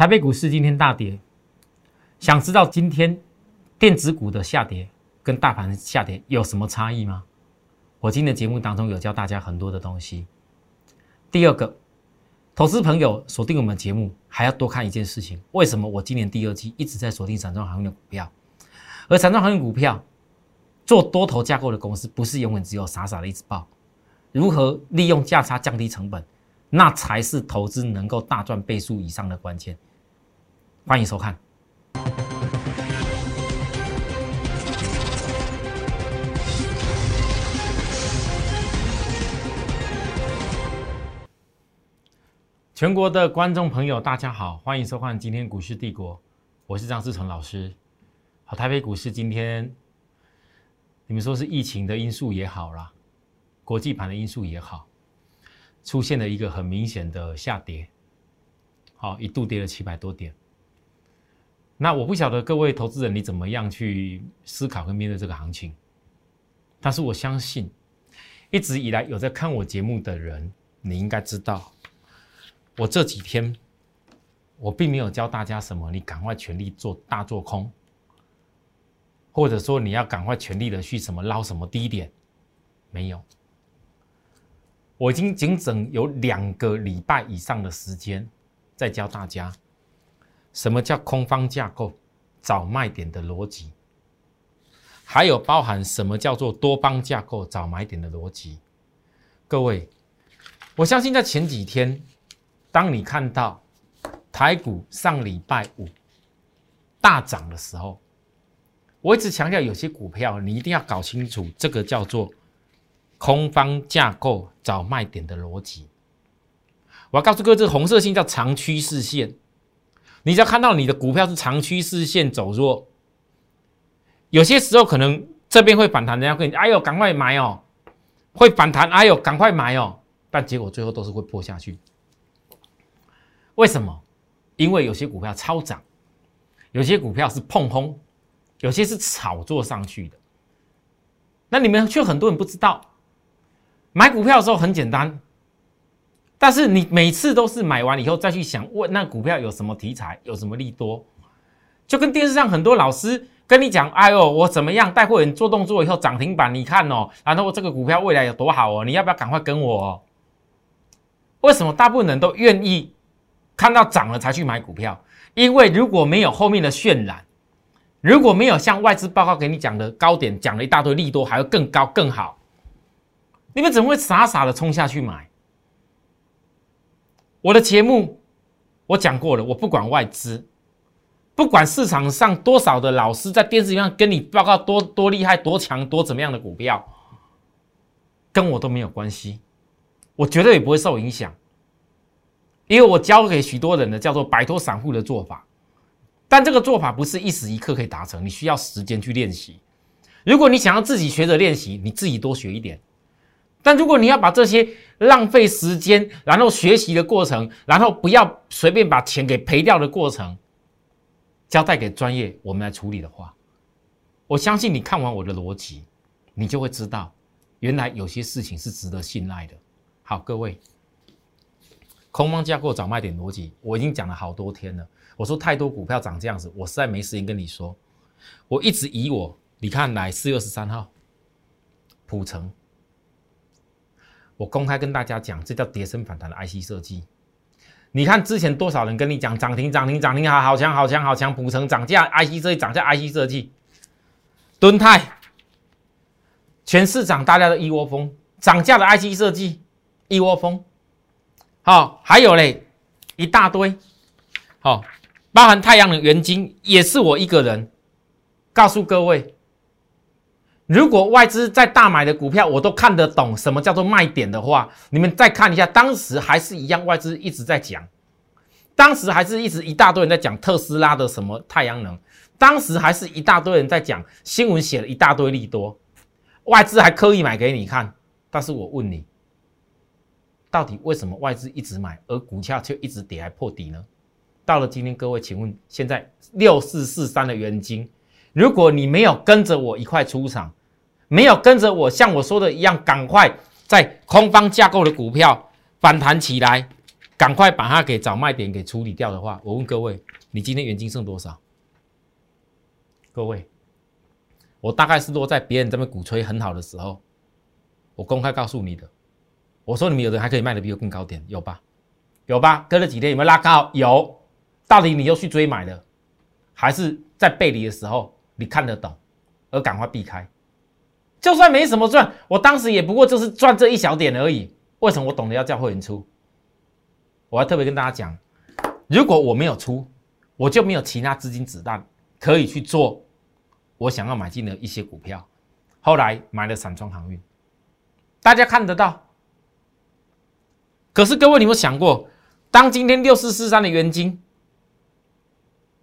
台北股市今天大跌，想知道今天电子股的下跌跟大盘下跌有什么差异吗？我今天的节目当中有教大家很多的东西。第二个，投资朋友锁定我们节目还要多看一件事情：为什么我今年第二季一直在锁定散装航运的股票？而散装航运股票做多头架构的公司，不是永远只有傻傻的一直报。如何利用价差降低成本，那才是投资能够大赚倍数以上的关键。欢迎收看。全国的观众朋友，大家好，欢迎收看今天股市帝国，我是张志成老师。好，台北股市今天，你们说是疫情的因素也好啦，国际盘的因素也好，出现了一个很明显的下跌，好，一度跌了七百多点。那我不晓得各位投资人你怎么样去思考跟面对这个行情，但是我相信，一直以来有在看我节目的人，你应该知道。我这几天，我并没有教大家什么，你赶快全力做大做空，或者说你要赶快全力的去什么捞什么低点，没有。我已经整整有两个礼拜以上的时间，在教大家什么叫空方架构、找卖点的逻辑，还有包含什么叫做多方架构、找买点的逻辑。各位，我相信在前几天。当你看到台股上礼拜五大涨的时候，我一直强调，有些股票你一定要搞清楚，这个叫做空方架构找卖点的逻辑。我要告诉各位，这个红色线叫长趋势线。你只要看到你的股票是长趋势线走弱，有些时候可能这边会反弹，人家跟你哎呦赶快买哦，会反弹，哎呦赶快买哦，但结果最后都是会破下去。为什么？因为有些股票超涨，有些股票是碰轰，有些是炒作上去的。那你们却很多人不知道，买股票的时候很简单，但是你每次都是买完以后再去想，问那股票有什么题材，有什么利多，就跟电视上很多老师跟你讲：“哎呦，我怎么样带货人做动作以后涨停板，你看哦，然后这个股票未来有多好哦，你要不要赶快跟我？”为什么大部分人都愿意？看到涨了才去买股票，因为如果没有后面的渲染，如果没有像外资报告给你讲的高点，讲了一大堆利多，还要更高更好，你们怎么会傻傻的冲下去买？我的节目我讲过了，我不管外资，不管市场上多少的老师在电视上跟你报告多多厉害、多强、多怎么样的股票，跟我都没有关系，我绝对也不会受影响。因为我教给许多人的叫做摆脱散户的做法，但这个做法不是一时一刻可以达成，你需要时间去练习。如果你想要自己学着练习，你自己多学一点。但如果你要把这些浪费时间，然后学习的过程，然后不要随便把钱给赔掉的过程，交代给专业我们来处理的话，我相信你看完我的逻辑，你就会知道，原来有些事情是值得信赖的。好，各位。空方架构找卖点逻辑，我已经讲了好多天了。我说太多股票涨这样子，我实在没时间跟你说。我一直以我，你看来四月二十三号，普城，我公开跟大家讲，这叫跌升反弹的 IC 设计。你看之前多少人跟你讲涨停涨停涨停好好强好强好强，补成涨价 IC 设计涨价 IC 设计，敦泰，全市场大家都一窝蜂涨价的 IC 设计，一窝蜂。好，还有嘞，一大堆，好，包含太阳能元晶也是我一个人。告诉各位，如果外资在大买的股票，我都看得懂什么叫做卖点的话，你们再看一下，当时还是一样，外资一直在讲，当时还是一直一大堆人在讲特斯拉的什么太阳能，当时还是一大堆人在讲新闻写了一大堆利多，外资还刻意买给你看，但是我问你。到底为什么外资一直买，而股价却一直跌还破底呢？到了今天，各位，请问现在六四四三的原金，如果你没有跟着我一块出场，没有跟着我像我说的一样，赶快在空方架构的股票反弹起来，赶快把它给找卖点给处理掉的话，我问各位，你今天原金剩多少？各位，我大概是落在别人这边鼓吹很好的时候，我公开告诉你的。我说你们有人还可以卖的比我更高点，有吧？有吧？隔了几天有没有拉高？有。到底你又去追买的，还是在背离的时候你看得懂，而赶快避开？就算没什么赚，我当时也不过就是赚这一小点而已。为什么我懂得要叫会员出？我还特别跟大家讲，如果我没有出，我就没有其他资金子弹可以去做我想要买进的一些股票。后来买了散装航运，大家看得到。可是各位，你有有想过，当今天六四四三的原金？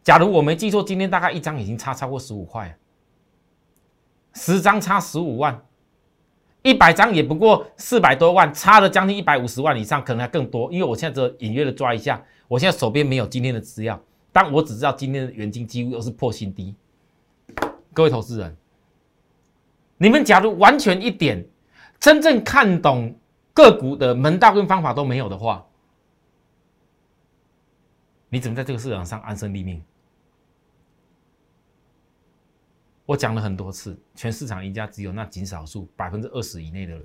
假如我没记错，今天大概一张已经差超过十五块，十张差十五万，一百张也不过四百多万，差了将近一百五十万以上，可能还更多。因为我现在只隐约的抓一下，我现在手边没有今天的资料，但我只知道今天的原金几乎都是破新低。各位投资人，你们假如完全一点真正看懂个股的门道跟方法都没有的话，你怎么在这个市场上安身立命？我讲了很多次，全市场赢家只有那极少数百分之二十以内的人。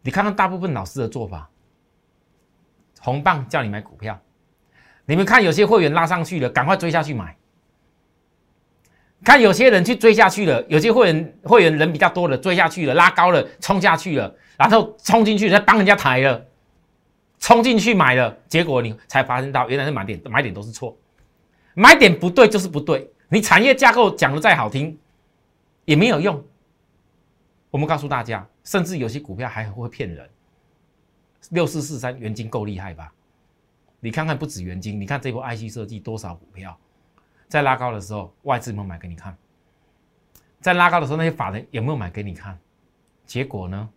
你看看大部分老师的做法，红棒叫你买股票，你们看有些会员拉上去了，赶快追下去买。看有些人去追下去了，有些会员会员人比较多的追下去了，拉高了冲下去了，然后冲进去再帮人家抬了，冲进去买了，结果你才发现到原来是买点买点都是错，买点不对就是不对。你产业架构讲的再好听，也没有用。我们告诉大家，甚至有些股票还会骗人。六四四三元金够厉害吧？你看看，不止元金，你看这波 IC 设计多少股票，在拉高的时候，外资有没有买给你看？在拉高的时候，那些法人有没有买给你看？结果呢？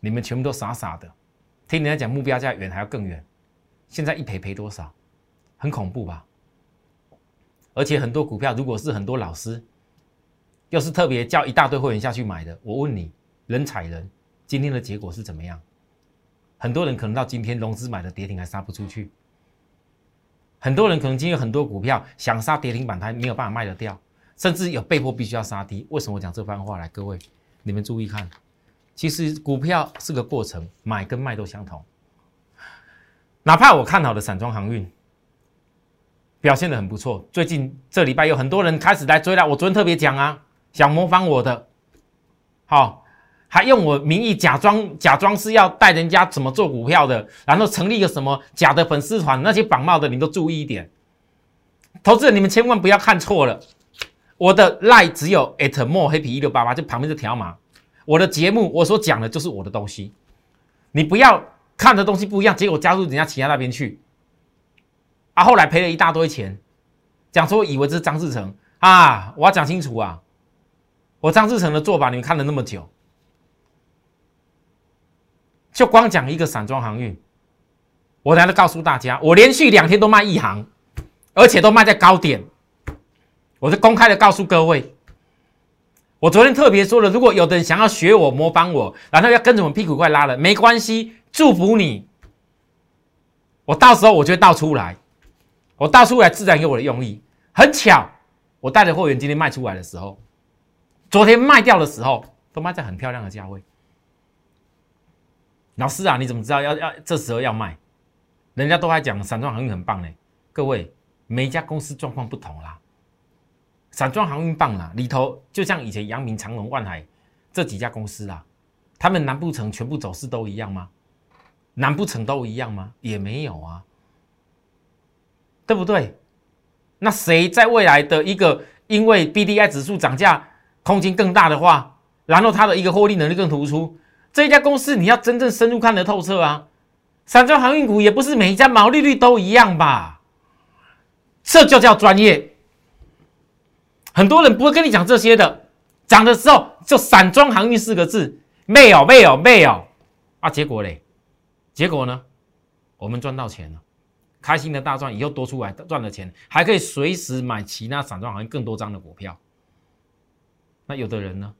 你们全部都傻傻的，听人家讲目标价远还要更远，现在一赔赔多少？很恐怖吧？而且很多股票，如果是很多老师，又是特别叫一大堆会员下去买的，我问你，人踩人，今天的结果是怎么样？很多人可能到今天融资买的跌停还杀不出去，很多人可能今天很多股票想杀跌停板，它没有办法卖得掉，甚至有被迫必须要杀低。为什么我讲这番话来？各位，你们注意看，其实股票是个过程，买跟卖都相同。哪怕我看好的散装航运。表现的很不错，最近这礼拜有很多人开始来追了。我昨天特别讲啊，想模仿我的，好，还用我名义假装假装是要带人家怎么做股票的，然后成立一个什么假的粉丝团，那些绑帽的你都注意一点。投资人你们千万不要看错了，我的赖只有 at more 黑皮一六八八，就旁边这条码。我的节目我所讲的就是我的东西，你不要看的东西不一样，结果加入人家其他那边去。啊！后来赔了一大堆钱，讲说以为这是张志成啊！我要讲清楚啊！我张志成的做法，你们看了那么久，就光讲一个散装航运，我来了告诉大家，我连续两天都卖一行，而且都卖在高点。我是公开的告诉各位，我昨天特别说了，如果有的人想要学我、模仿我，然后要跟着我屁股快拉了，没关系，祝福你。我到时候我就会倒出来。我倒出来自然有我的用意。很巧，我带的货源今天卖出来的时候，昨天卖掉的时候都卖在很漂亮的价位。老师啊，你怎么知道要要这时候要卖？人家都还讲散装航运很棒呢。各位，每一家公司状况不同啦。散装航运棒啦，里头就像以前阳明、长隆、万海这几家公司啊，他们难不成全部走势都一样吗？难不成都一样吗？也没有啊。对不对？那谁在未来的一个因为 B D I 指数涨价空间更大的话，然后它的一个获利能力更突出，这一家公司你要真正深入看得透彻啊！散装航运股也不是每一家毛利率都一样吧？这就叫专业。很多人不会跟你讲这些的，涨的时候就散装航运四个字，没有没有没有啊！结果嘞，结果呢？我们赚到钱了。开心的大赚，以后多出来赚的钱，还可以随时买其他散装行业更多张的股票。那有的人呢，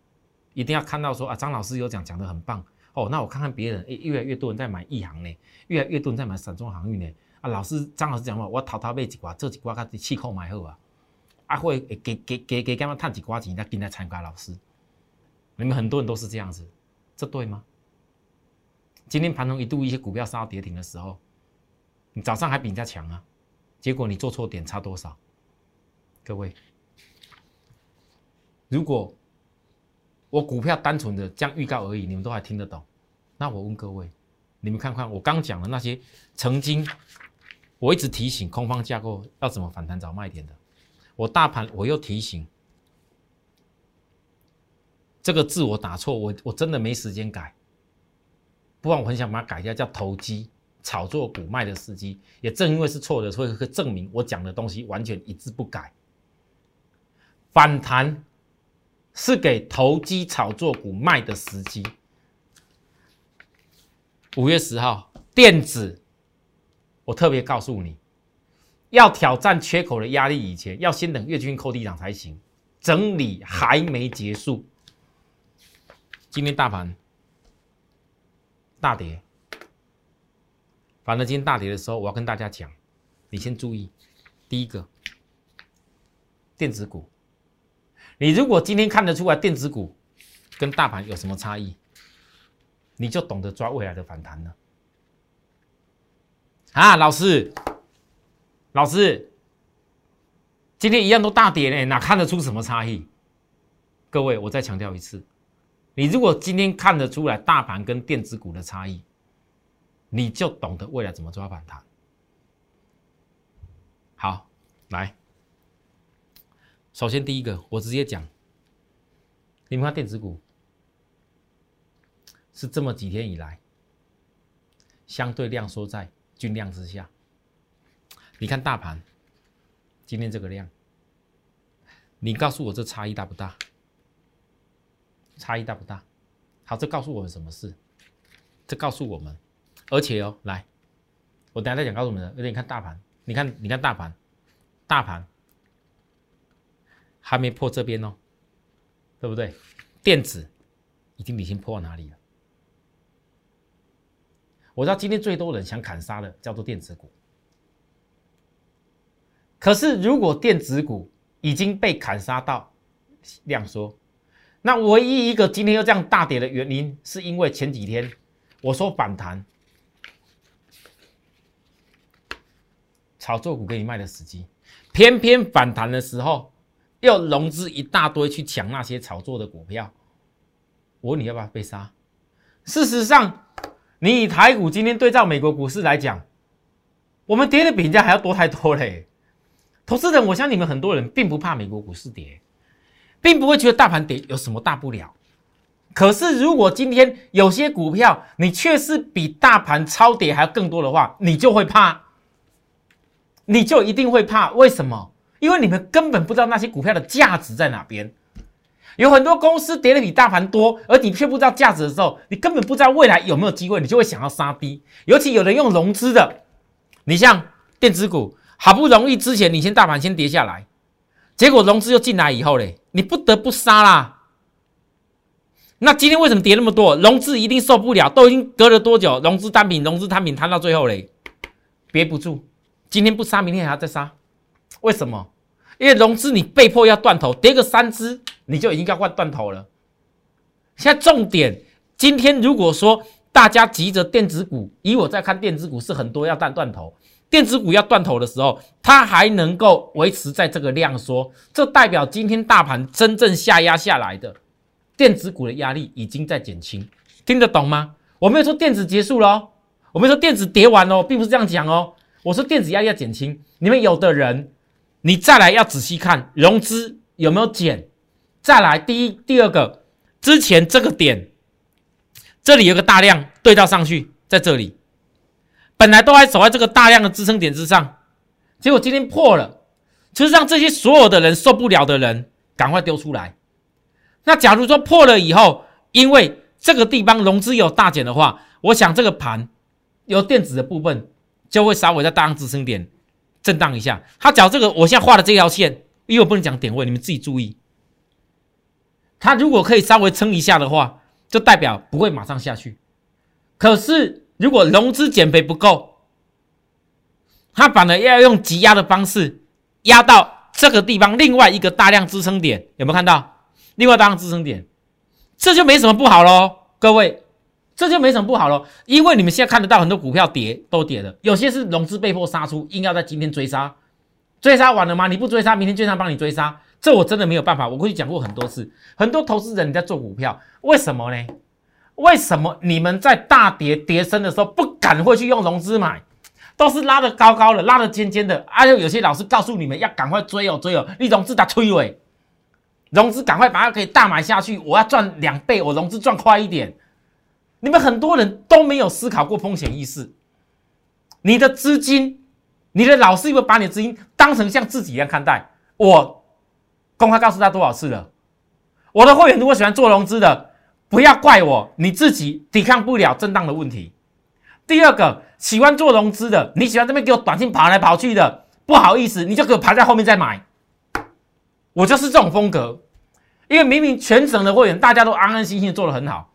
一定要看到说啊，张老师有讲讲的很棒，哦，那我看看别人，哎，越来越多人在买亿航呢，越来越多人在买散装航运呢。啊，老师张老师讲话，我偷偷买一寡，这一寡较气口买好啊。啊，会给给给给干嘛赚几寡钱再进来参加老师？你们很多人都是这样子，这对吗？今天盘中一度一些股票杀到跌停的时候，你早上还比人家强啊，结果你做错点差多少？各位，如果我股票单纯的这样预告而已，你们都还听得懂，那我问各位，你们看看我刚讲的那些曾经我一直提醒空方架构要怎么反弹找卖点的，我大盘我又提醒，这个字我打错，我我真的没时间改。不然我很想把它改一下，叫投机炒作股卖的时机。也正因为是错的，所以可以证明我讲的东西完全一字不改。反弹是给投机炒作股卖的时机。五月十号，电子，我特别告诉你，要挑战缺口的压力以前，要先等月均扣地涨才行。整理还没结束，今天大盘。大跌，反正今天大跌的时候，我要跟大家讲，你先注意，第一个，电子股，你如果今天看得出来电子股跟大盘有什么差异，你就懂得抓未来的反弹了。啊，老师，老师，今天一样都大跌呢，哪看得出什么差异？各位，我再强调一次。你如果今天看得出来大盘跟电子股的差异，你就懂得未来怎么抓反弹。好，来，首先第一个，我直接讲，你们看电子股是这么几天以来相对量缩在均量之下，你看大盘今天这个量，你告诉我这差异大不大？差异大不大？好，这告诉我们什么事？这告诉我们，而且哦，来，我等下再讲告诉你们的。而且你看大盘，你看，你看大盘，大盘还没破这边哦，对不对？电子已经已经破到哪里了？我知道今天最多人想砍杀的叫做电子股，可是如果电子股已经被砍杀到量缩。那唯一一个今天又这样大跌的原因，是因为前几天我说反弹，炒作股给你卖的时机，偏偏反弹的时候又融资一大堆去抢那些炒作的股票。我问你要不要被杀？事实上，你以台股今天对照美国股市来讲，我们跌的比人家还要多太多嘞。投资人，我相信你们很多人并不怕美国股市跌。并不会觉得大盘跌有什么大不了，可是如果今天有些股票你却是比大盘超跌还要更多的话，你就会怕，你就一定会怕。为什么？因为你们根本不知道那些股票的价值在哪边。有很多公司跌的比大盘多，而你却不知道价值的时候，你根本不知道未来有没有机会，你就会想要杀低。尤其有人用融资的，你像电子股，好不容易之前你先大盘先跌下来。结果融资又进来以后嘞，你不得不杀啦。那今天为什么跌那么多？融资一定受不了，都已经隔了多久？融资单品、融资单品摊到最后嘞，憋不住，今天不杀，明天还要再杀。为什么？因为融资你被迫要断头，跌个三只你就已经要换断头了。现在重点，今天如果说大家急着电子股，以我在看电子股是很多要断断头。电子股要断头的时候，它还能够维持在这个量缩，这代表今天大盘真正下压下来的电子股的压力已经在减轻，听得懂吗？我没有说电子结束了，我没有说电子跌完哦，并不是这样讲哦。我说电子压力要减轻，你们有的人，你再来要仔细看融资有没有减，再来第一、第二个，之前这个点，这里有个大量对照上去，在这里。本来都还守在这个大量的支撑点之上，结果今天破了，就是让这些所有的人受不了的人赶快丢出来。那假如说破了以后，因为这个地方融资有大减的话，我想这个盘有电子的部分就会稍微在大量支撑点震荡一下。它讲这个，我现在画的这条线，因为我不能讲点位，你们自己注意。它如果可以稍微撑一下的话，就代表不会马上下去，可是如果融资减肥不够，他反而要用挤压的方式压到这个地方，另外一个大量支撑点，有没有看到？另外大量支撑点，这就没什么不好喽，各位，这就没什么不好了，因为你们现在看得到很多股票跌都跌了，有些是融资被迫杀出，硬要在今天追杀，追杀完了吗？你不追杀，明天券商帮你追杀。这我真的没有办法，我过去讲过很多次，很多投资人你在做股票，为什么呢？为什么你们在大跌跌升的时候不敢会去用融资买，都是拉的高高的，拉的尖尖的，还有有些老师告诉你们要赶快追哦追哦，你融资打推尾，融资赶快把它可以大买下去，我要赚两倍，我融资赚快一点。你们很多人都没有思考过风险意识，你的资金，你的老师有没有把你的资金当成像自己一样看待？我。公开告诉他多少次了？我的会员如果喜欢做融资的，不要怪我，你自己抵抗不了震荡的问题。第二个，喜欢做融资的，你喜欢这边给我短信跑来跑去的，不好意思，你就给我排在后面再买。我就是这种风格，因为明明全省的会员大家都安安心心做的很好，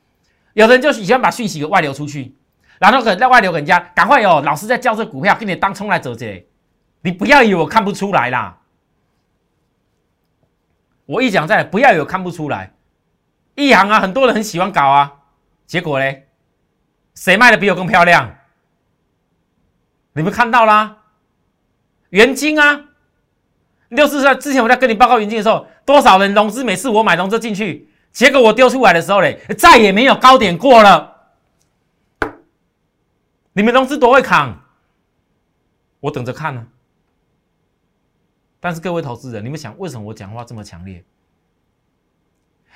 有的人就喜欢把讯息给外流出去，然后可能在外流人家，赶快哦，老师在教这股票，给你当冲来走这，你不要以为我看不出来啦。我一讲在，不要有看不出来，一行啊，很多人很喜欢搞啊，结果嘞，谁卖的比我更漂亮？你们看到啦，元金啊，六四三之前我在跟你报告元金的时候，多少人融资？每次我买融资进去，结果我丢出来的时候嘞，再也没有高点过了。你们融资多会扛，我等着看呢。但是各位投资人，你们想为什么我讲话这么强烈？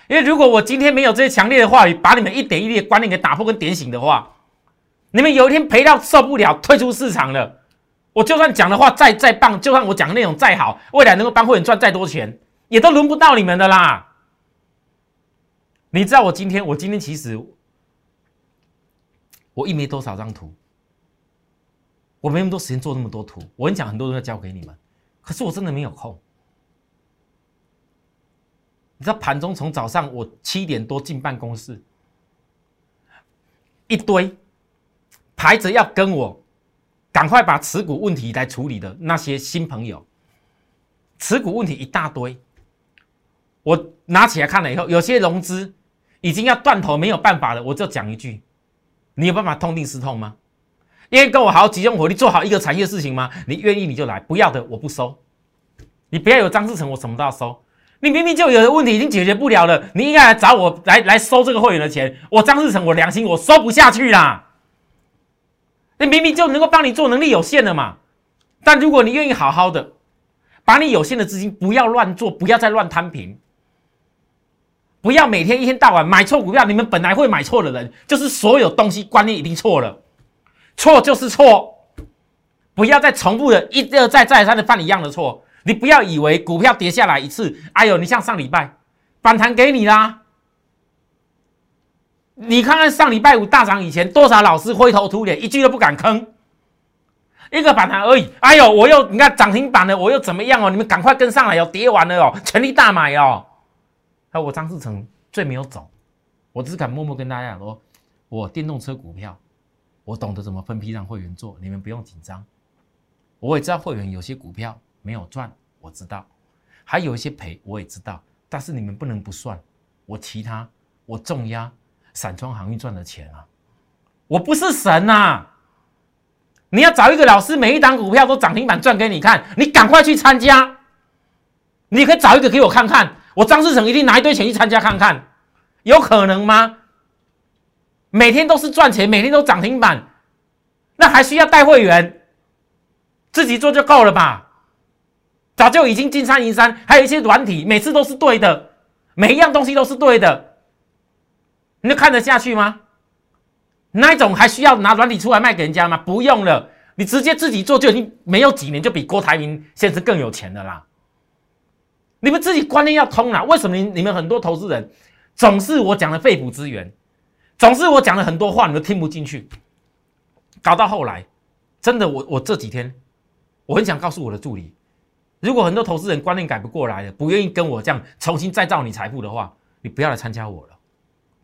因为如果我今天没有这些强烈的话语，把你们一点一滴的观念给打破跟点醒的话，你们有一天赔到受不了，退出市场了。我就算讲的话再再棒，就算我讲的内容再好，未来能够帮会员赚再多钱，也都轮不到你们的啦。你知道我今天，我今天其实我一没多少张图，我没那么多时间做那么多图，我跟你讲，很多都要交给你们。可是我真的没有空。你知道盘中从早上我七点多进办公室，一堆排着要跟我赶快把持股问题来处理的那些新朋友，持股问题一大堆。我拿起来看了以后，有些融资已经要断头没有办法了，我就讲一句：你有办法痛定思痛吗？愿意跟我好好集中火力做好一个产业事情吗？你愿意你就来，不要的我不收。你不要有张志成，我什么都要收。你明明就有的问题已经解决不了了，你应该来找我来来收这个会员的钱。我张志成，我良心我收不下去啦。你明明就能够帮你做，能力有限的嘛。但如果你愿意好好的，把你有限的资金不要乱做，不要再乱摊平，不要每天一天到晚买错股票。你们本来会买错的人，就是所有东西观念已经错了。错就是错，不要再重复的一而再再三的犯一样的错。你不要以为股票跌下来一次，哎呦，你像上礼拜反弹给你啦，你看看上礼拜五大涨以前，多少老师灰头土脸，一句都不敢吭，一个反弹而已。哎呦，我又你看涨停板了，我又怎么样哦？你们赶快跟上来哦，跌完了哦，全力大买哦。还有我张志成最没有走，我只是敢默默跟大家讲说，我电动车股票。我懂得怎么分批让会员做，你们不用紧张。我也知道会员有些股票没有赚，我知道，还有一些赔，我也知道。但是你们不能不算，我其他我重压散装航运赚的钱啊，我不是神呐！你要找一个老师，每一档股票都涨停板赚给你看，你赶快去参加。你可以找一个给我看看，我张志成一定拿一堆钱去参加看看，有可能吗？每天都是赚钱，每天都涨停板，那还需要带会员？自己做就够了吧？早就已经金山银山，还有一些软体，每次都是对的，每一样东西都是对的，你就看得下去吗？那一种还需要拿软体出来卖给人家吗？不用了，你直接自己做就已经没有几年就比郭台铭现在更有钱的啦。你们自己观念要通了。为什么你你们很多投资人总是我讲的肺腑之言？总是我讲了很多话，你们听不进去，搞到后来，真的，我我这几天，我很想告诉我的助理，如果很多投资人观念改不过来的，不愿意跟我这样重新再造你财富的话，你不要来参加我了，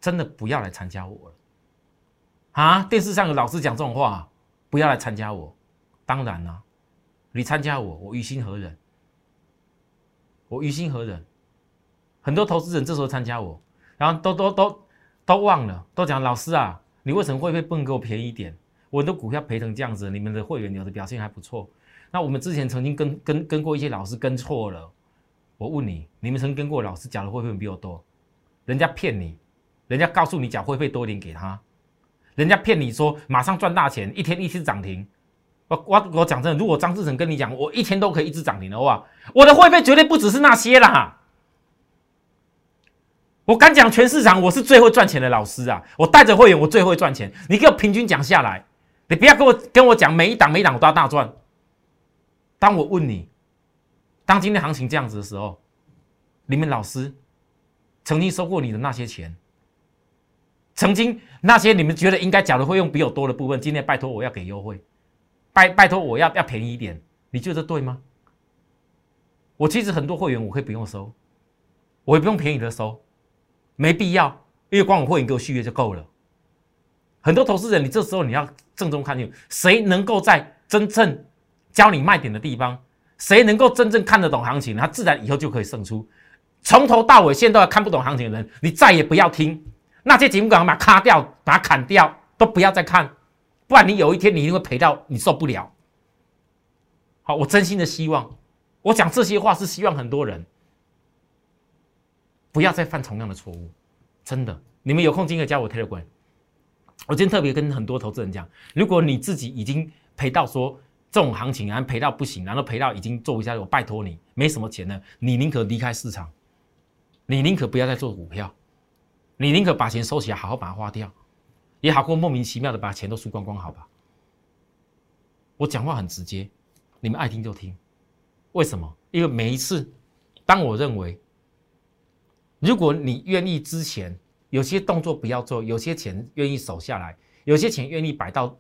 真的不要来参加我了，啊，电视上有老师讲这种话，不要来参加我。当然了，你参加我，我于心何忍？我于心何忍？很多投资人这时候参加我，然后都都都都忘了，都讲老师啊，你为什么会不会不能给我便宜一点？我的股票赔成这样子，你们的会员有的表现还不错。那我们之前曾经跟跟跟过一些老师跟错了，我问你，你们曾跟过老师缴的会费比我多？人家骗你，人家告诉你缴会费多一点给他，人家骗你说马上赚大钱，一天一次涨停。我我我讲真的，如果张志成跟你讲，我一天都可以一直涨停的话，我的会费绝对不只是那些啦。我敢讲，全市场我是最会赚钱的老师啊！我带着会员，我最会赚钱。你给我平均讲下来。你不要跟我跟我讲每一档每一档我都要大赚。当我问你，当今天行情这样子的时候，你们老师曾经收过你的那些钱，曾经那些你们觉得应该缴的费用比我多的部分，今天拜托我要给优惠，拜拜托我要要便宜一点，你觉得对吗？我其实很多会员我可以不用收，我也不用便宜的收，没必要，因为光我会员给我续约就够了。很多投资人，你这时候你要郑重看清，谁能够在真正教你卖点的地方，谁能够真正看得懂行情，他自然以后就可以胜出。从头到尾现在都看不懂行情的人，你再也不要听那些节目，赶快把它卡掉，把它砍掉，都不要再看，不然你有一天你一定会赔到你受不了。好，我真心的希望，我讲这些话是希望很多人不要再犯同样的错误。真的，你们有空今天加我 Telegram。我今天特别跟很多投资人讲，如果你自己已经赔到说这种行情，然后赔到不行，然后赔到已经做不下去，我拜托你，没什么钱了，你宁可离开市场，你宁可不要再做股票，你宁可把钱收起来，好好把它花掉，也好过莫名其妙的把钱都输光光，好吧？我讲话很直接，你们爱听就听。为什么？因为每一次，当我认为，如果你愿意之前。有些动作不要做，有些钱愿意守下来，有些钱愿意摆到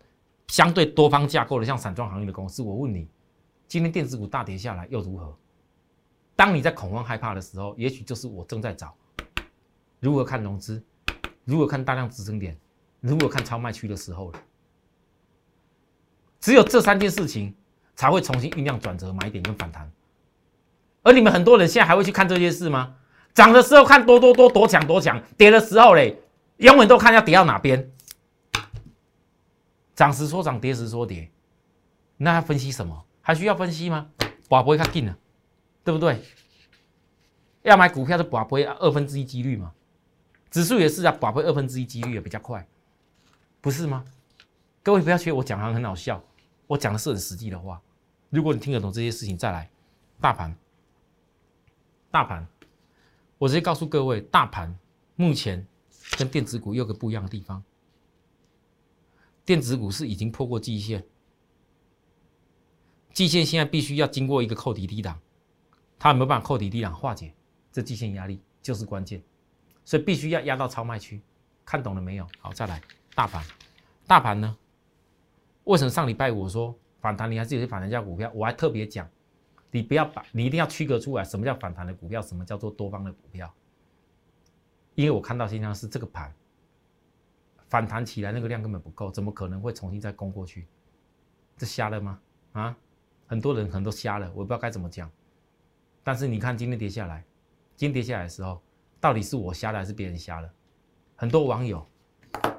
相对多方架构的，像散装行业的公司。我问你，今天电子股大跌下来又如何？当你在恐慌害怕的时候，也许就是我正在找如何看融资，如何看大量支撑点，如果看超卖区的时候了。只有这三件事情才会重新酝酿转折买点跟反弹。而你们很多人现在还会去看这些事吗？涨的时候看多多多多强多强，跌的时候嘞，永远都看要跌到哪边。涨时说涨，跌时说跌，那要分析什么？还需要分析吗？寡不会看定了，对不对？要买股票是寡不会二分之一几率嘛？指数也是啊，寡不会二分之一几率也比较快，不是吗？各位不要觉得我讲的很好笑，我讲的是很实际的话。如果你听得懂这些事情，再来，大盘，大盘。我直接告诉各位，大盘目前跟电子股有个不一样的地方，电子股是已经破过季线，季线现在必须要经过一个扣底低档，它有没有办法扣底低档化解这季线压力，就是关键，所以必须要压到超卖区，看懂了没有？好，再来大盘，大盘呢？为什么上礼拜我说反弹，你还是有些反弹价股票？我还特别讲。你不要把，你一定要区隔出来，什么叫反弹的股票，什么叫做多方的股票。因为我看到现象是这个盘反弹起来，那个量根本不够，怎么可能会重新再攻过去？这瞎了吗？啊，很多人可能都瞎了，我不知道该怎么讲。但是你看今天跌下来，今天跌下来的时候，到底是我瞎了还是别人瞎了？很多网友，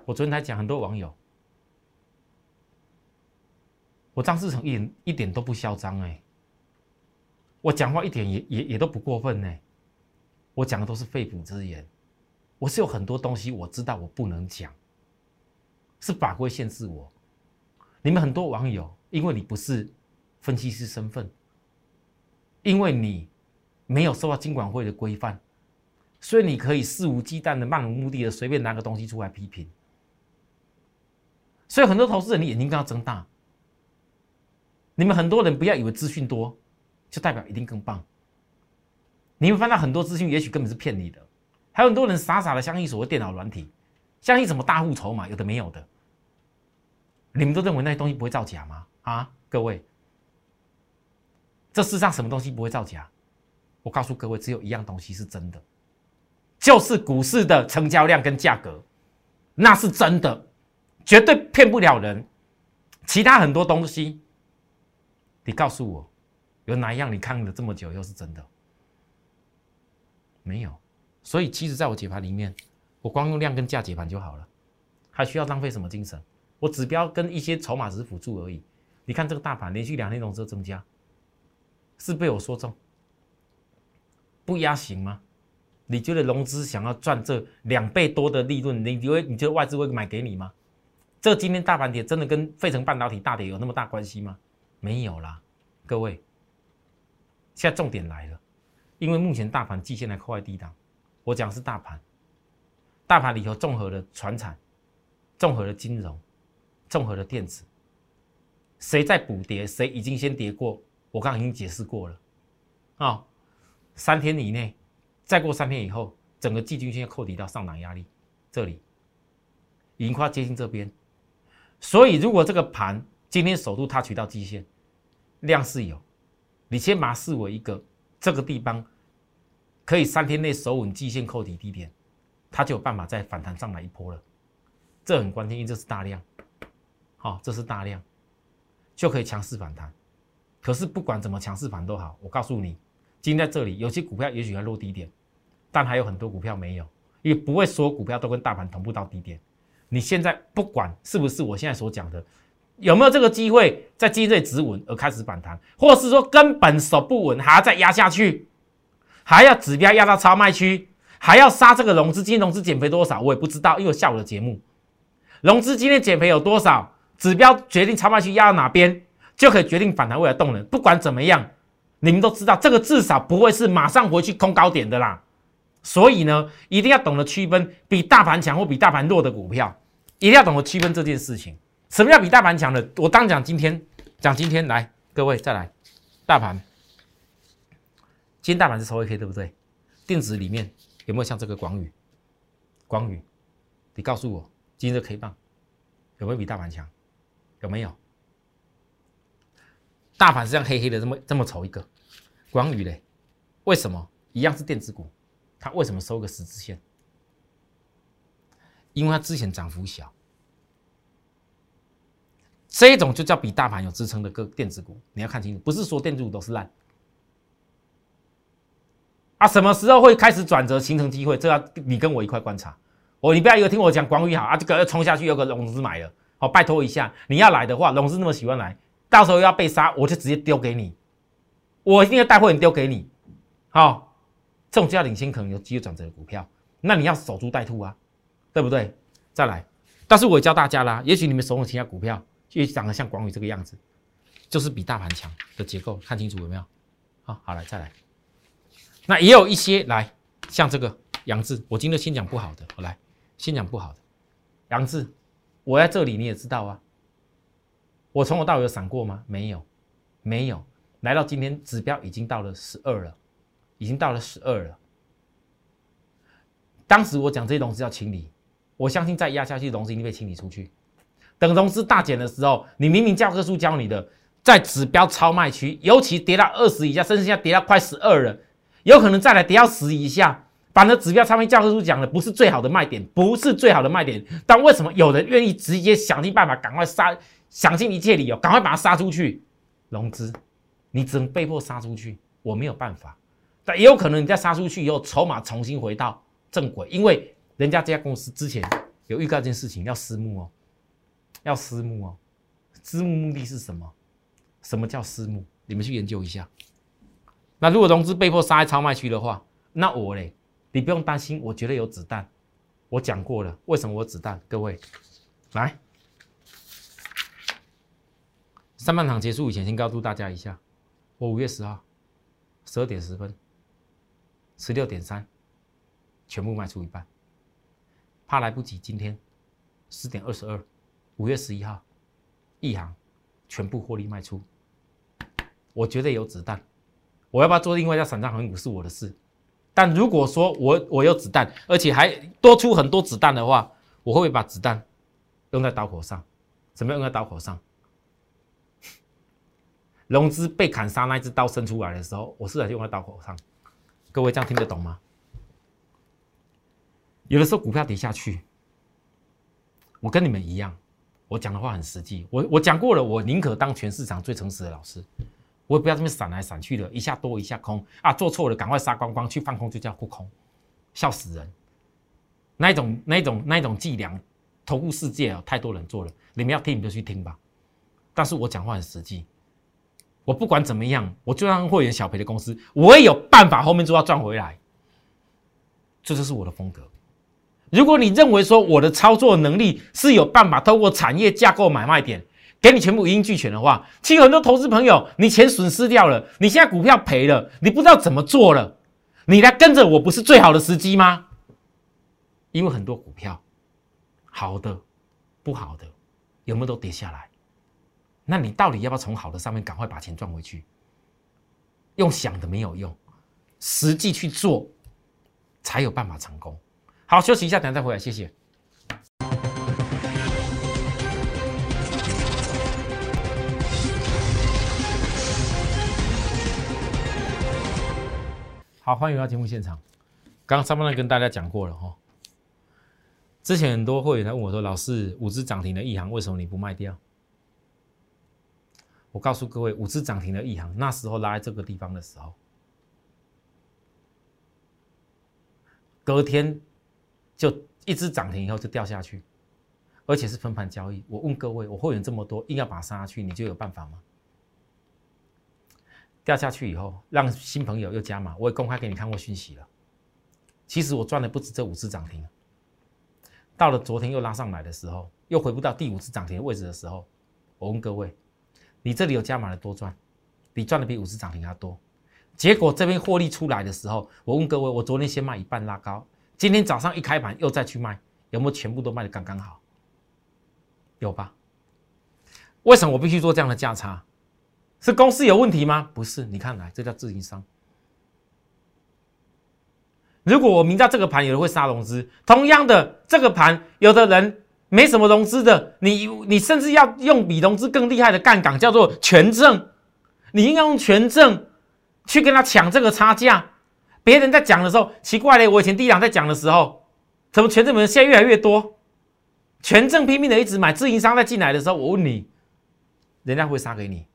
我昨天才讲，很多网友，我张志成一点一点都不嚣张哎。我讲话一点也也也都不过分呢，我讲的都是肺腑之言，我是有很多东西我知道我不能讲，是法规限制我。你们很多网友，因为你不是分析师身份，因为你没有受到金管会的规范，所以你可以肆无忌惮的、漫无目的的随便拿个东西出来批评。所以很多投资人，的眼睛更要睁大。你们很多人不要以为资讯多。就代表一定更棒。你会翻到很多资讯，也许根本是骗你的。还有很多人傻傻的相信所谓电脑软体，相信什么大户筹码，有的没有的。你们都认为那些东西不会造假吗？啊，各位，这世上什么东西不会造假？我告诉各位，只有一样东西是真的，就是股市的成交量跟价格，那是真的。绝对骗不了人。其他很多东西，你告诉我，有哪一样你看了这么久又是真的？没有。所以，其实在我解盘里面，我光用量跟价解盘就好了，还需要浪费什么精神？我指标跟一些筹码只是辅助而已。你看这个大盘连续两天融资增加，是被我说中？不压行吗？你觉得融资想要赚这两倍多的利润，你以为你觉得外资会买给你吗？这今天大盘跌真的跟费城半导体大跌有那么大关系吗？没有啦，各位。现在重点来了，因为目前大盘季线来扣在低档，我讲是大盘，大盘里头综合的船产、综合的金融、综合的电子，谁在补跌，谁已经先跌过，我刚刚已经解释过了，啊，三天以内，再过三天以后，整个季均线要扣底到上档压力，这里已经快要接近这边。所以，如果这个盘今天首度它取到基线，量是有，你先把视为一个这个地方可以三天内守稳基线扣底低点，它就有办法再反弹上来一波了。这很关键，因为这是大量，好，这是大量，就可以强势反弹。可是不管怎么强势反都好，我告诉你，今天在这里有些股票也许要落低点，但还有很多股票没有，也不会所有股票都跟大盘同步到低点。你现在不管是不是我现在所讲的，有没有这个机会在基这止稳而开始反弹，或是说根本守不稳，还要再压下去，还要指标压到超卖区，还要杀这个融资金融资减肥多少，我也不知道，因为下午的节目，融资今天减肥有多少，指标决定超卖区压到哪边，就可以决定反弹未来动能。不管怎么样，你们都知道这个至少不会是马上回去空高点的啦。所以呢，一定要懂得区分比大盘强或比大盘弱的股票，一定要懂得区分这件事情。什么叫比大盘强的？我当讲今天，讲今天来，各位再来，大盘，今天大盘是收 K 对不对？电子里面有没有像这个广宇？广宇，你告诉我，今天这 K 棒有没有比大盘强？有没有？大盘是这样黑黑的，这么这么丑一个，广宇嘞？为什么？一样是电子股。它为什么收个十字线？因为它之前涨幅小，这种就叫比大盘有支撑的个电子股，你要看清楚，不是说电子股都是烂啊。什么时候会开始转折形成机会？这要你跟我一块观察。哦，你不要以为听我讲广宇好啊，这个要冲下去有个融资买了，好，拜托一下，你要来的话，融资那么喜欢来，到时候要被杀，我就直接丢给你，我一定要带货员丢给你，好。这种叫领先可能有机会转折的股票，那你要守株待兔啊，对不对？再来，但是我教大家啦，也许你们手中其他股票就长得像广宇这个样子，就是比大盘强的结构，看清楚有没有？好，好来再来，那也有一些来，像这个杨志，我今天先讲不好的，我来先讲不好的杨志，我在这里你也知道啊，我从头到尾有闪过吗？没有，没有，来到今天指标已经到了十二了。已经到了十二了。当时我讲这些融资要清理，我相信再压下去，融资一定被清理出去。等融资大减的时候，你明明教科书教你的，在指标超卖区，尤其跌到二十以下，甚至现在跌到快十二了，有可能再来跌到十以下。反正指标超卖教科书讲的不是最好的卖点，不是最好的卖点。但为什么有人愿意直接想尽办法，赶快杀，想尽一切理由，赶快把它杀出去？融资，你只能被迫杀出去，我没有办法。但也有可能你再杀出去以后，筹码重新回到正轨，因为人家这家公司之前有预告这件事情要私募哦，要私募哦，私募目的是什么？什么叫私募？你们去研究一下。那如果融资被迫杀在超卖区的话，那我嘞，你不用担心，我绝对有子弹。我讲过了，为什么我子弹？各位，来，上半场结束以前，先告诉大家一下，我五月十号十二点十分。十六点三，全部卖出一半，怕来不及。今天四点二十二，五月十一号，一行全部获利卖出。我觉得有子弹，我要不要做另外一家散装航运股是我的事。但如果说我我有子弹，而且还多出很多子弹的话，我会不会把子弹用在刀口上？怎么用在刀口上？融资被砍杀那一只刀伸出来的时候，我是来用在刀口上。各位这样听得懂吗？有的时候股票跌下去，我跟你们一样，我讲的话很实际，我我讲过了，我宁可当全市场最诚实的老师，我也不要这么闪来闪去的，一下多一下空啊，做错了赶快杀光光，去放空就叫护空，笑死人。那一种那一种那一种伎俩，投顾世界啊，太多人做了，你们要听你就去听吧。但是我讲话很实际，我不管怎么样，我就让会员小赔的公司，我也有办法后面就要赚回来，这就是我的风格。如果你认为说我的操作能力是有办法透过产业架构买卖点给你全部一应俱全的话，其实很多投资朋友，你钱损失掉了，你现在股票赔了，你不知道怎么做了，你来跟着我不是最好的时机吗？因为很多股票，好的、不好的，有没有都跌下来？那你到底要不要从好的上面赶快把钱赚回去？用想的没有用，实际去做才有办法成功。好，休息一下，等下再回来，谢谢。好，欢迎回到节目现场。刚刚上半段跟大家讲过了哈，之前很多会员来问我说：“老师，五只涨停的一行为什么你不卖掉？”我告诉各位，五只涨停的一行那时候拉在这个地方的时候，隔天。就一只涨停以后就掉下去，而且是分盘交易。我问各位，我会员这么多，硬要把它杀下去，你就有办法吗？掉下去以后，让新朋友又加码，我也公开给你看过讯息了。其实我赚的不止这五只涨停。到了昨天又拉上来的时候，又回不到第五只涨停的位置的时候，我问各位，你这里有加码的多赚，比赚的比五十涨停还多。结果这边获利出来的时候，我问各位，我昨天先卖一半拉高。今天早上一开盘又再去卖，有没有全部都卖的刚刚好？有吧？为什么我必须做这样的价差？是公司有问题吗？不是，你看来这叫自营商。如果我明知道这个盘有人会杀融资，同样的这个盘有的人没什么融资的，你你甚至要用比融资更厉害的杠杆，叫做权证，你应该用权证去跟他抢这个差价。别人在讲的时候，奇怪嘞，我以前第一档在讲的时候，怎么权证们现在越来越多？权证拼命的一直买，自营商在进来的时候，我问你，人家会杀给你？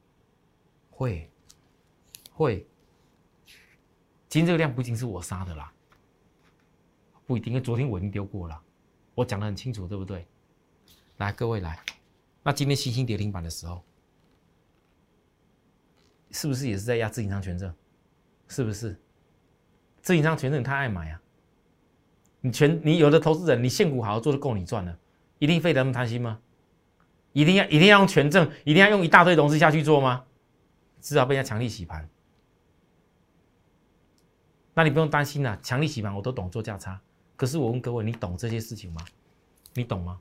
会，会。今天这个量不一定是我杀的啦，不一定，因为昨天我已经丢过了，我讲的很清楚，对不对？来，各位来，那今天星星跌停板的时候，是不是也是在压自营商权证？是不是？自营商权证太爱买啊！你全你有的投资人，你现股好好做就够你赚了，一定非得那么贪心吗？一定要一定要用权证，一定要用一大堆融资下去做吗？至少被人家强力洗盘。那你不用担心了，强力洗盘我都懂做价差。可是我问各位，你懂这些事情吗？你懂吗？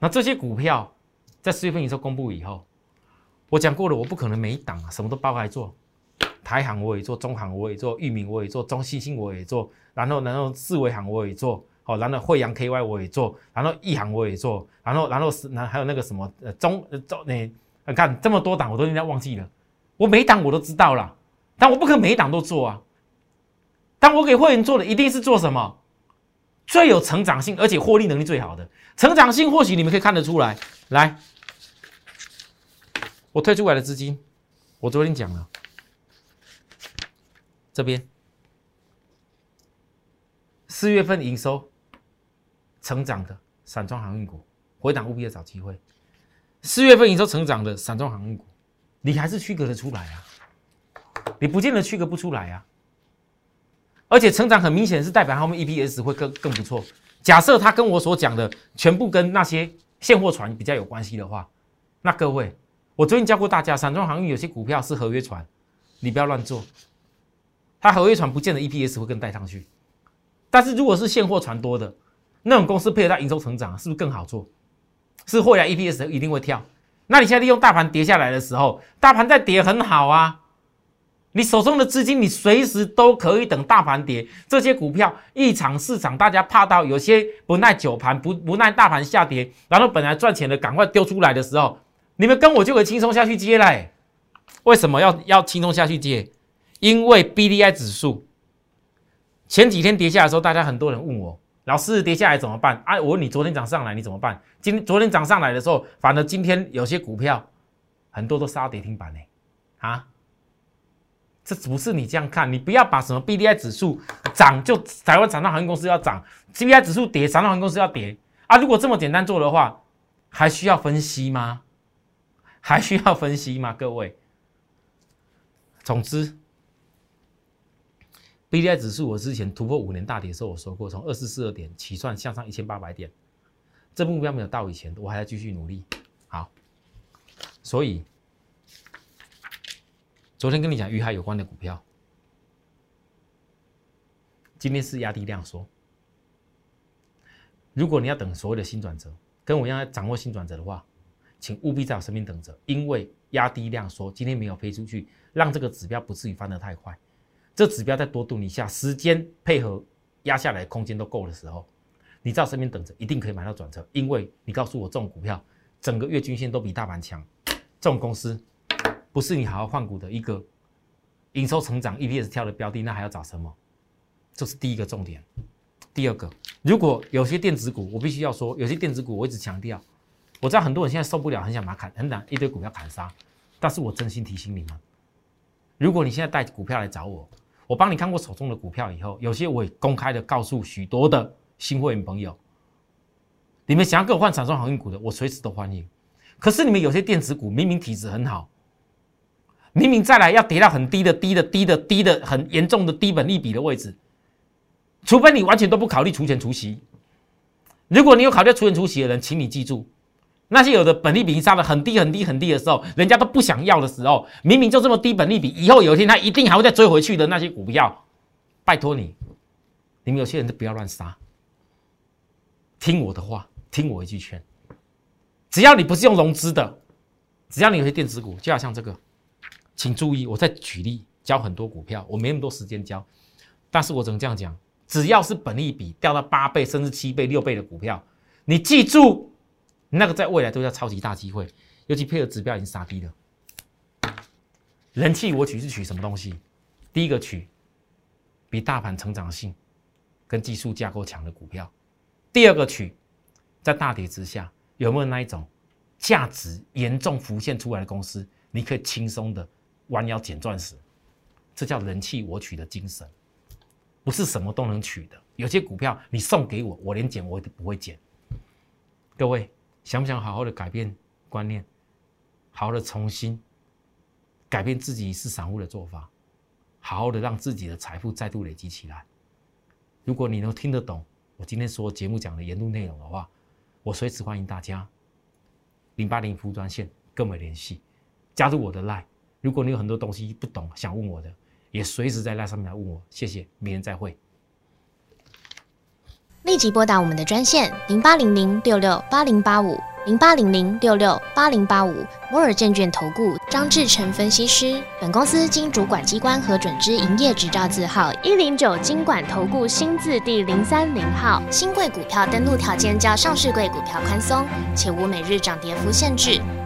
那这些股票在四月份营收公布以后，我讲过了，我不可能每一档啊什么都包来做。台行我也做，中行我也做，域名我也做，中信星我也做，然后然后四维行我也做，好，然后惠阳 KY 我也做，然后一行我也做，然后然后是那还有那个什么呃中呃中你看这么多档我都应该忘记了，我每一档我都知道了，但我不可能每一档都做啊。但我给会员做的一定是做什么最有成长性，而且获利能力最好的成长性，或许你们可以看得出来。来，我退出来的资金，我昨天讲了。这边四月份营收成长的散装航运股，回档务必要找机会。四月份营收成长的散装航运股，你还是区隔的出来啊？你不见得区隔不出来啊。而且成长很明显是代表后面 EPS 会更更不错。假设它跟我所讲的全部跟那些现货船比较有关系的话，那各位，我最近教过大家，散装航运有些股票是合约船，你不要乱做。它合约船不见得 EPS 会跟带上去，但是如果是现货船多的那种公司，配合它营收成长，是不是更好做？是未来 EPS 一定会跳。那你现在利用大盘跌下来的时候，大盘在跌很好啊，你手中的资金你随时都可以等大盘跌。这些股票一场市场，大家怕到有些不耐久盘，不不耐大盘下跌，然后本来赚钱的赶快丢出来的时候，你们跟我就可以轻松下去接嘞。为什么要要轻松下去接？因为 B D I 指数前几天跌下来的时候，大家很多人问我，老师跌下来怎么办？啊，我问你，昨天涨上来你怎么办？今天昨天涨上来的时候，反而今天有些股票很多都杀跌停板呢，啊，这不是你这样看，你不要把什么 B D I 指数涨就台湾长大航空公司要涨，C B I 指数跌长大航空公司要跌啊。如果这么简单做的话，还需要分析吗？还需要分析吗？各位，总之。B D I 指数，我之前突破五年大跌的时候，我说过，从二四四二点起算向上一千八百点，这目标没有到以前，我还要继续努力。好，所以昨天跟你讲与海有关的股票，今天是压低量缩。如果你要等所谓的新转折，跟我一样掌握新转折的话，请务必在我身边等着，因为压低量缩，今天没有飞出去，让这个指标不至于翻得太快。这指标再多蹲一下，时间配合压下来空间都够的时候，你在我身边等着，一定可以买到转折。因为你告诉我，这种股票整个月均线都比大盘强，这种公司不是你好好换股的一个营收成长、EPS 跳的标的，那还要找什么？这是第一个重点。第二个，如果有些电子股，我必须要说，有些电子股我一直强调，我知道很多人现在受不了，很想把它砍，很难一堆股票砍杀，但是我真心提醒你们，如果你现在带股票来找我。我帮你看过手中的股票以后，有些我也公开的告诉许多的新会员朋友，你们想要跟我换产双航运股的，我随时都欢迎。可是你们有些电子股明明体质很好，明明再来要跌到很低的、低的、低的、低的很严重的低本利比的位置，除非你完全都不考虑除权除息。如果你有考虑除权除息的人，请你记住。那些有的本利比杀的很低很低很低的时候，人家都不想要的时候，明明就这么低本利比，以后有一天他一定还会再追回去的那些股票，拜托你，你们有些人就不要乱杀，听我的话，听我一句劝，只要你不是用融资的，只要你有些电子股，就要像这个，请注意，我在举例教很多股票，我没那么多时间教，但是我只能这样讲，只要是本利比掉到八倍甚至七倍六倍的股票，你记住。那个在未来都叫超级大机会，尤其配合指标已经杀低了。人气我取是取什么东西？第一个取比大盘成长性跟技术架构强的股票。第二个取在大跌之下有没有那一种价值严重浮现出来的公司，你可以轻松的弯腰捡钻石。这叫人气我取的精神，不是什么都能取的。有些股票你送给我，我连捡我都不会捡。各位。想不想好好的改变观念，好好的重新改变自己是散户的做法，好好的让自己的财富再度累积起来。如果你能听得懂我今天所节目讲的言论内容的话，我随时欢迎大家零八零服务专线跟我联系，加入我的 line。如果你有很多东西不懂想问我的，也随时在 line 上面来问我。谢谢，明天再会。立即拨打我们的专线零八零零六六八零八五零八零零六六八零八五摩尔证券投顾张志成分析师。本公司经主管机关核准之营业执照字号一零九金管投顾新字第零三零号。新贵股票登录条件较上市贵股票宽松，且无每日涨跌幅限制。